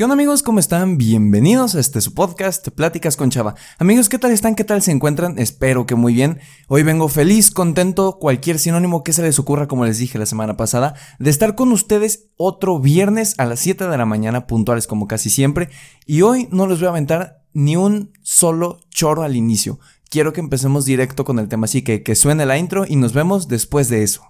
¿Qué onda amigos? ¿Cómo están? Bienvenidos a este su podcast, Pláticas con Chava. Amigos, ¿qué tal están? ¿Qué tal se encuentran? Espero que muy bien. Hoy vengo feliz, contento, cualquier sinónimo que se les ocurra, como les dije la semana pasada, de estar con ustedes otro viernes a las 7 de la mañana, puntuales como casi siempre. Y hoy no les voy a aventar ni un solo choro al inicio. Quiero que empecemos directo con el tema, así que que suene la intro y nos vemos después de eso.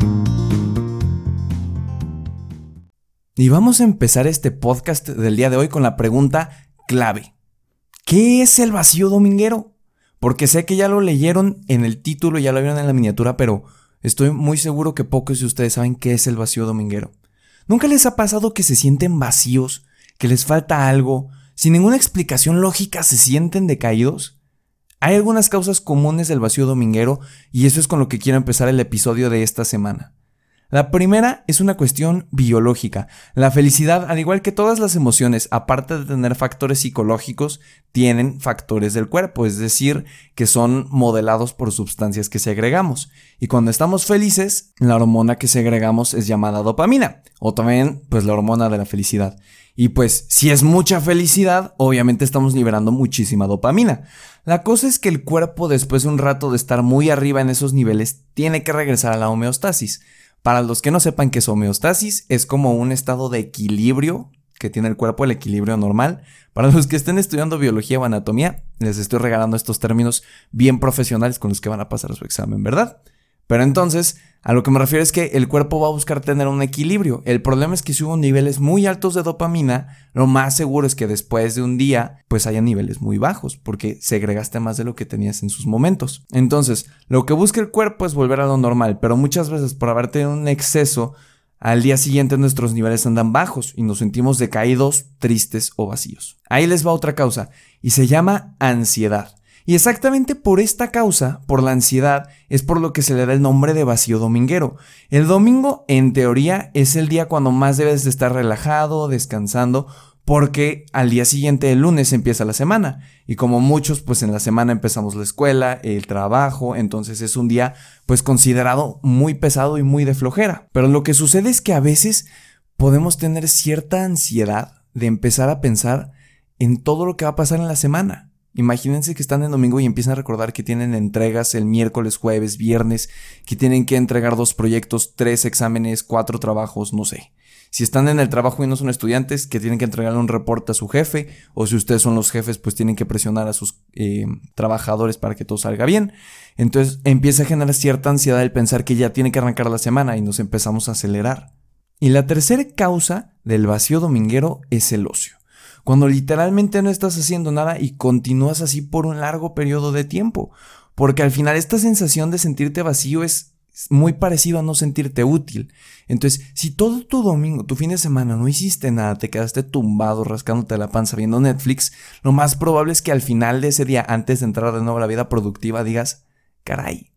Y vamos a empezar este podcast del día de hoy con la pregunta clave. ¿Qué es el vacío dominguero? Porque sé que ya lo leyeron en el título, ya lo vieron en la miniatura, pero estoy muy seguro que pocos de ustedes saben qué es el vacío dominguero. ¿Nunca les ha pasado que se sienten vacíos, que les falta algo, sin ninguna explicación lógica se sienten decaídos? Hay algunas causas comunes del vacío dominguero y eso es con lo que quiero empezar el episodio de esta semana. La primera es una cuestión biológica. La felicidad, al igual que todas las emociones, aparte de tener factores psicológicos, tienen factores del cuerpo, es decir, que son modelados por sustancias que segregamos. Y cuando estamos felices, la hormona que segregamos es llamada dopamina, o también pues la hormona de la felicidad. Y pues si es mucha felicidad, obviamente estamos liberando muchísima dopamina. La cosa es que el cuerpo después de un rato de estar muy arriba en esos niveles, tiene que regresar a la homeostasis. Para los que no sepan qué es homeostasis, es como un estado de equilibrio que tiene el cuerpo, el equilibrio normal. Para los que estén estudiando biología o anatomía, les estoy regalando estos términos bien profesionales con los que van a pasar su examen, ¿verdad? Pero entonces, a lo que me refiero es que el cuerpo va a buscar tener un equilibrio. El problema es que si hubo niveles muy altos de dopamina, lo más seguro es que después de un día, pues haya niveles muy bajos, porque segregaste más de lo que tenías en sus momentos. Entonces, lo que busca el cuerpo es volver a lo normal, pero muchas veces por haber tenido un exceso, al día siguiente nuestros niveles andan bajos y nos sentimos decaídos, tristes o vacíos. Ahí les va otra causa, y se llama ansiedad. Y exactamente por esta causa, por la ansiedad, es por lo que se le da el nombre de vacío dominguero. El domingo, en teoría, es el día cuando más debes de estar relajado, descansando, porque al día siguiente, el lunes, empieza la semana. Y como muchos, pues en la semana empezamos la escuela, el trabajo, entonces es un día pues considerado muy pesado y muy de flojera. Pero lo que sucede es que a veces podemos tener cierta ansiedad de empezar a pensar en todo lo que va a pasar en la semana. Imagínense que están en domingo y empiezan a recordar que tienen entregas el miércoles, jueves, viernes, que tienen que entregar dos proyectos, tres exámenes, cuatro trabajos, no sé. Si están en el trabajo y no son estudiantes, que tienen que entregarle un reporte a su jefe, o si ustedes son los jefes, pues tienen que presionar a sus eh, trabajadores para que todo salga bien. Entonces empieza a generar cierta ansiedad el pensar que ya tiene que arrancar la semana y nos empezamos a acelerar. Y la tercera causa del vacío dominguero es el ocio cuando literalmente no estás haciendo nada y continúas así por un largo periodo de tiempo. Porque al final esta sensación de sentirte vacío es muy parecido a no sentirte útil. Entonces, si todo tu domingo, tu fin de semana no hiciste nada, te quedaste tumbado rascándote la panza viendo Netflix, lo más probable es que al final de ese día, antes de entrar de nuevo a la vida productiva, digas, caray,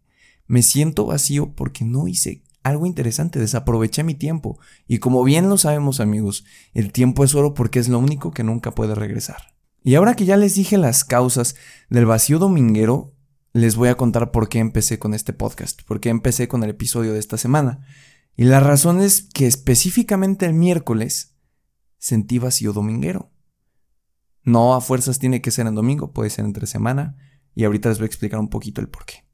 me siento vacío porque no hice algo interesante, desaproveché mi tiempo. Y como bien lo sabemos amigos, el tiempo es oro porque es lo único que nunca puede regresar. Y ahora que ya les dije las causas del vacío dominguero, les voy a contar por qué empecé con este podcast, por qué empecé con el episodio de esta semana. Y la razón es que específicamente el miércoles sentí vacío dominguero. No a fuerzas tiene que ser en domingo, puede ser entre semana, y ahorita les voy a explicar un poquito el por qué.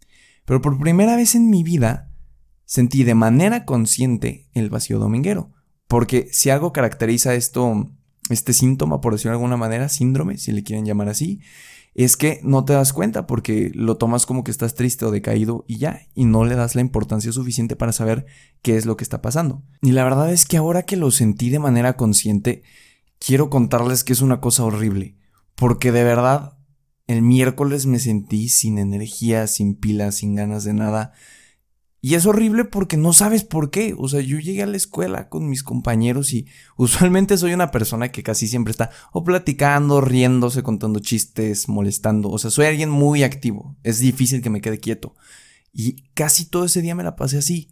Pero por primera vez en mi vida sentí de manera consciente el vacío dominguero. Porque si algo caracteriza esto, este síntoma, por decirlo de alguna manera, síndrome, si le quieren llamar así, es que no te das cuenta porque lo tomas como que estás triste o decaído y ya, y no le das la importancia suficiente para saber qué es lo que está pasando. Y la verdad es que ahora que lo sentí de manera consciente, quiero contarles que es una cosa horrible, porque de verdad el miércoles me sentí sin energía, sin pilas, sin ganas de nada, Y es horrible porque no sabes por qué. O sea, yo llegué a la escuela con mis compañeros y usualmente soy una persona que casi siempre está o platicando, riéndose, contando chistes, molestando. O sea, soy alguien muy activo. Es difícil que me quede quieto. Y casi todo ese día me la pasé así.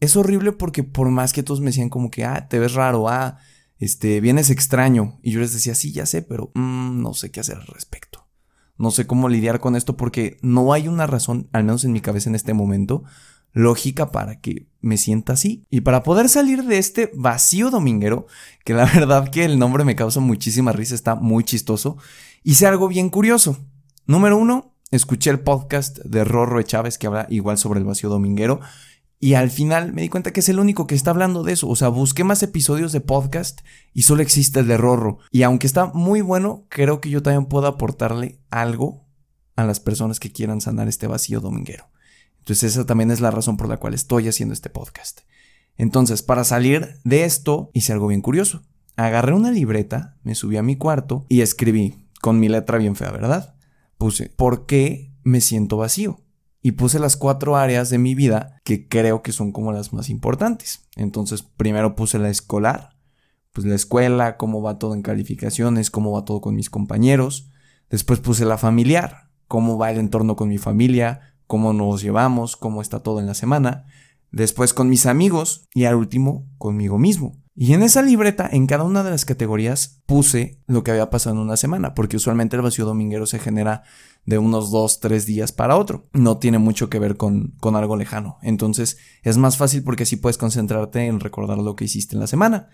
Es horrible porque por más que todos me decían como que, ah, te ves raro, ah, este, vienes extraño. Y yo les decía, sí, ya sé, pero mm, no sé qué hacer al respecto. No sé cómo lidiar con esto porque no hay una razón, al menos en mi cabeza en este momento, lógica para que me sienta así. Y para poder salir de este vacío dominguero, que la verdad que el nombre me causa muchísima risa, está muy chistoso, hice algo bien curioso. Número uno, escuché el podcast de Rorro Chávez que habla igual sobre el vacío dominguero. Y al final me di cuenta que es el único que está hablando de eso. O sea, busqué más episodios de podcast y solo existe el de Rorro. Y aunque está muy bueno, creo que yo también puedo aportarle algo a las personas que quieran sanar este vacío dominguero. Entonces esa también es la razón por la cual estoy haciendo este podcast. Entonces, para salir de esto, hice algo bien curioso. Agarré una libreta, me subí a mi cuarto y escribí, con mi letra bien fea, ¿verdad? Puse, ¿por qué me siento vacío? Y puse las cuatro áreas de mi vida que creo que son como las más importantes. Entonces, primero puse la escolar, pues la escuela, cómo va todo en calificaciones, cómo va todo con mis compañeros. Después puse la familiar, cómo va el entorno con mi familia, cómo nos llevamos, cómo está todo en la semana, después con mis amigos y al último conmigo mismo. Y en esa libreta, en cada una de las categorías, puse lo que había pasado en una semana, porque usualmente el vacío dominguero se genera de unos dos, tres días para otro. No tiene mucho que ver con, con algo lejano. Entonces es más fácil porque así puedes concentrarte en recordar lo que hiciste en la semana.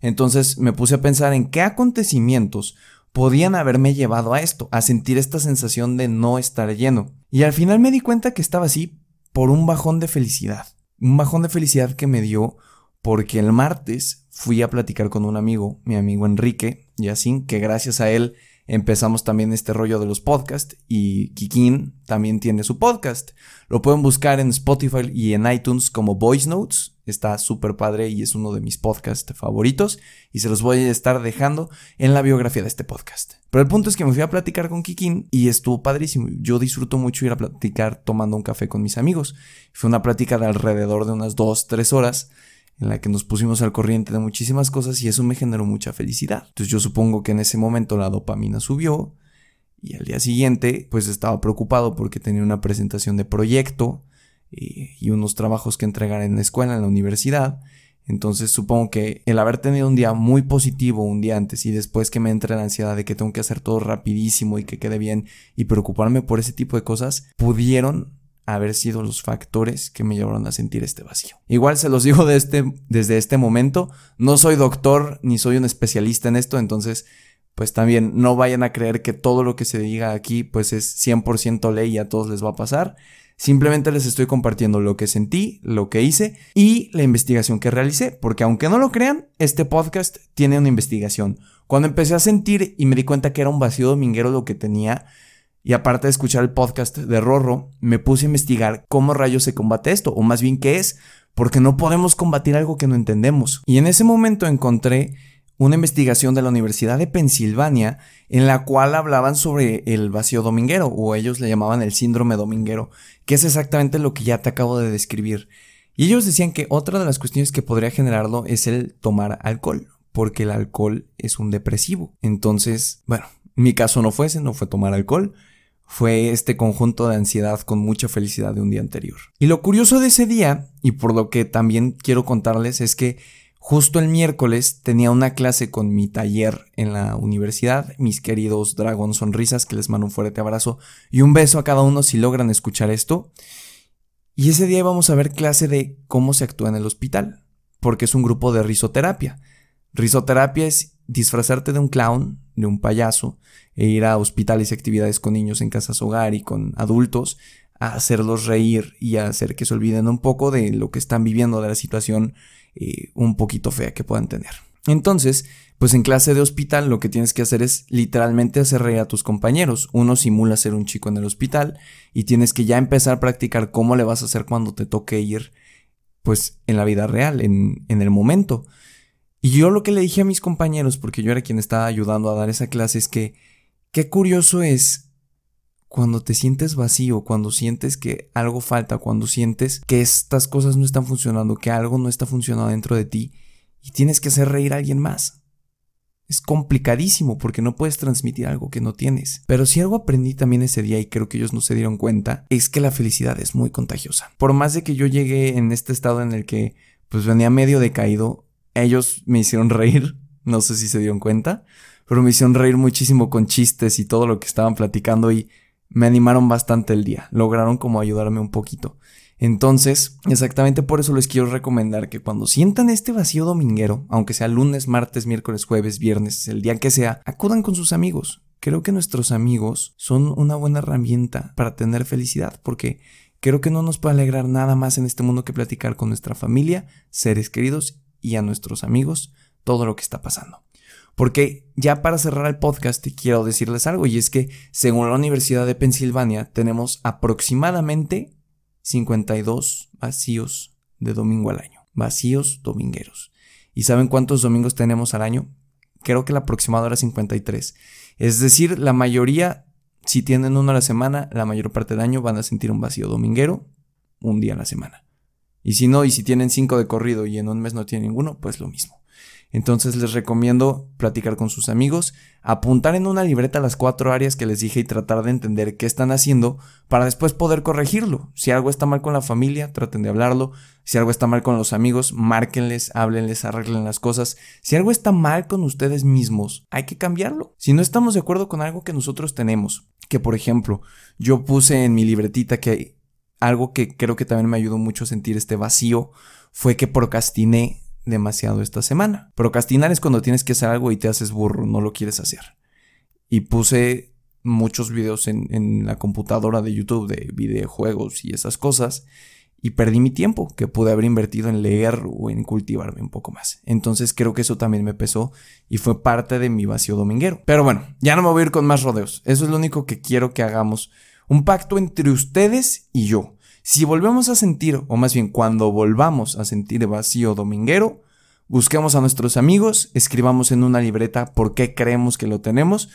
Entonces me puse a pensar en qué acontecimientos podían haberme llevado a esto, a sentir esta sensación de no estar lleno. Y al final me di cuenta que estaba así por un bajón de felicidad. Un bajón de felicidad que me dio porque el martes fui a platicar con un amigo, mi amigo Enrique así que gracias a él empezamos también este rollo de los podcasts y Kikín también tiene su podcast. Lo pueden buscar en Spotify y en iTunes como Voice Notes. Está súper padre y es uno de mis podcasts favoritos y se los voy a estar dejando en la biografía de este podcast. Pero el punto es que me fui a platicar con Kikín y estuvo padrísimo. Yo disfruto mucho ir a platicar tomando un café con mis amigos. Fue una plática de alrededor de unas 2, 3 horas en la que nos pusimos al corriente de muchísimas cosas y eso me generó mucha felicidad. Entonces yo supongo que en ese momento la dopamina subió y al día siguiente pues estaba preocupado porque tenía una presentación de proyecto eh, y unos trabajos que entregar en la escuela, en la universidad. Entonces supongo que el haber tenido un día muy positivo un día antes y después que me entre la ansiedad de que tengo que hacer todo rapidísimo y que quede bien y preocuparme por ese tipo de cosas pudieron haber sido los factores que me llevaron a sentir este vacío. Igual se los digo de este, desde este momento, no soy doctor ni soy un especialista en esto, entonces pues también no vayan a creer que todo lo que se diga aquí pues es 100% ley y a todos les va a pasar. Simplemente les estoy compartiendo lo que sentí, lo que hice y la investigación que realicé, porque aunque no lo crean, este podcast tiene una investigación. Cuando empecé a sentir y me di cuenta que era un vacío dominguero lo que tenía, y aparte de escuchar el podcast de Rorro, me puse a investigar cómo rayos se combate esto, o más bien qué es, porque no podemos combatir algo que no entendemos. Y en ese momento encontré una investigación de la Universidad de Pensilvania en la cual hablaban sobre el vacío dominguero, o ellos le llamaban el síndrome dominguero, que es exactamente lo que ya te acabo de describir. Y ellos decían que otra de las cuestiones que podría generarlo es el tomar alcohol, porque el alcohol es un depresivo. Entonces, bueno, mi caso no fue ese, no fue tomar alcohol, fue este conjunto de ansiedad con mucha felicidad de un día anterior. Y lo curioso de ese día, y por lo que también quiero contarles, es que justo el miércoles tenía una clase con mi taller en la universidad, mis queridos Dragon Sonrisas, que les mando un fuerte abrazo y un beso a cada uno si logran escuchar esto. Y ese día íbamos a ver clase de cómo se actúa en el hospital, porque es un grupo de risoterapia. Risoterapia es disfrazarte de un clown, de un payaso, e ir a hospitales y actividades con niños en casas hogar y con adultos, a hacerlos reír y a hacer que se olviden un poco de lo que están viviendo, de la situación eh, un poquito fea que puedan tener. Entonces, pues en clase de hospital lo que tienes que hacer es literalmente hacer reír a tus compañeros. Uno simula ser un chico en el hospital y tienes que ya empezar a practicar cómo le vas a hacer cuando te toque ir, pues en la vida real, en, en el momento. Y yo lo que le dije a mis compañeros, porque yo era quien estaba ayudando a dar esa clase, es que qué curioso es cuando te sientes vacío, cuando sientes que algo falta, cuando sientes que estas cosas no están funcionando, que algo no está funcionando dentro de ti y tienes que hacer reír a alguien más. Es complicadísimo porque no puedes transmitir algo que no tienes. Pero si algo aprendí también ese día y creo que ellos no se dieron cuenta, es que la felicidad es muy contagiosa. Por más de que yo llegué en este estado en el que pues venía medio decaído, ellos me hicieron reír, no sé si se dieron cuenta, pero me hicieron reír muchísimo con chistes y todo lo que estaban platicando y me animaron bastante el día, lograron como ayudarme un poquito. Entonces, exactamente por eso les quiero recomendar que cuando sientan este vacío dominguero, aunque sea lunes, martes, miércoles, jueves, viernes, el día que sea, acudan con sus amigos. Creo que nuestros amigos son una buena herramienta para tener felicidad, porque creo que no nos puede alegrar nada más en este mundo que platicar con nuestra familia, seres queridos y a nuestros amigos todo lo que está pasando. Porque ya para cerrar el podcast quiero decirles algo y es que según la Universidad de Pensilvania tenemos aproximadamente 52 vacíos de domingo al año. Vacíos domingueros. ¿Y saben cuántos domingos tenemos al año? Creo que el aproximado era 53. Es decir, la mayoría, si tienen uno a la semana, la mayor parte del año van a sentir un vacío dominguero un día a la semana. Y si no, y si tienen cinco de corrido y en un mes no tienen ninguno, pues lo mismo. Entonces les recomiendo platicar con sus amigos, apuntar en una libreta las cuatro áreas que les dije y tratar de entender qué están haciendo para después poder corregirlo. Si algo está mal con la familia, traten de hablarlo. Si algo está mal con los amigos, márquenles, háblenles, arreglen las cosas. Si algo está mal con ustedes mismos, hay que cambiarlo. Si no estamos de acuerdo con algo que nosotros tenemos, que por ejemplo, yo puse en mi libretita que algo que creo que también me ayudó mucho a sentir este vacío fue que procrastiné demasiado esta semana. Procrastinar es cuando tienes que hacer algo y te haces burro, no lo quieres hacer. Y puse muchos videos en, la computadora de YouTube de videojuegos y esas cosas y perdí mi tiempo que pude haber invertido en leer o en cultivarme un poco más. Entonces creo que eso también me pesó y fue parte de mi vacío dominguero. Pero bueno, ya no me voy a ir con más rodeos. Eso es lo único que quiero que hagamos. Un pacto entre ustedes y yo. Si volvemos a sentir, o más bien cuando volvamos a sentir vacío dominguero, busquemos a nuestros amigos, escribamos en una libreta por qué creemos que lo tenemos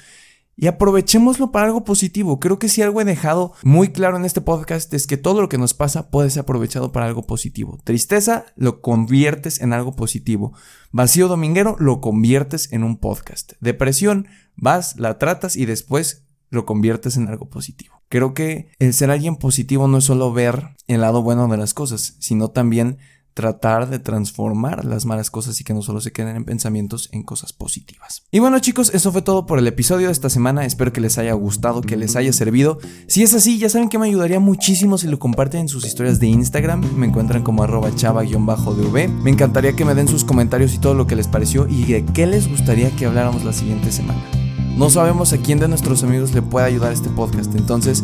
y aprovechémoslo para algo positivo. Creo que si algo he dejado muy claro en este podcast es que todo lo que nos pasa puede ser aprovechado para algo positivo. Tristeza lo conviertes en algo positivo. Vacío dominguero lo conviertes en un podcast. Depresión vas, la tratas y después lo conviertes en algo positivo. Creo que el ser alguien positivo no es solo ver el lado bueno de las cosas, sino también tratar de transformar las malas cosas y que no solo se queden en pensamientos en cosas positivas. Y bueno chicos, eso fue todo por el episodio de esta semana, espero que les haya gustado, que les haya servido. Si es así, ya saben que me ayudaría muchísimo si lo comparten en sus historias de Instagram, me encuentran como arroba chava-dv. Me encantaría que me den sus comentarios y todo lo que les pareció y de qué les gustaría que habláramos la siguiente semana. No sabemos a quién de nuestros amigos le puede ayudar este podcast, entonces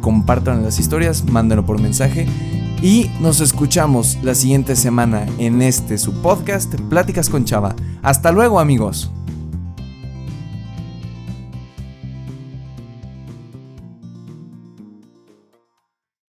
compartan las historias, mándenlo por mensaje y nos escuchamos la siguiente semana en este su podcast Pláticas con Chava. Hasta luego amigos.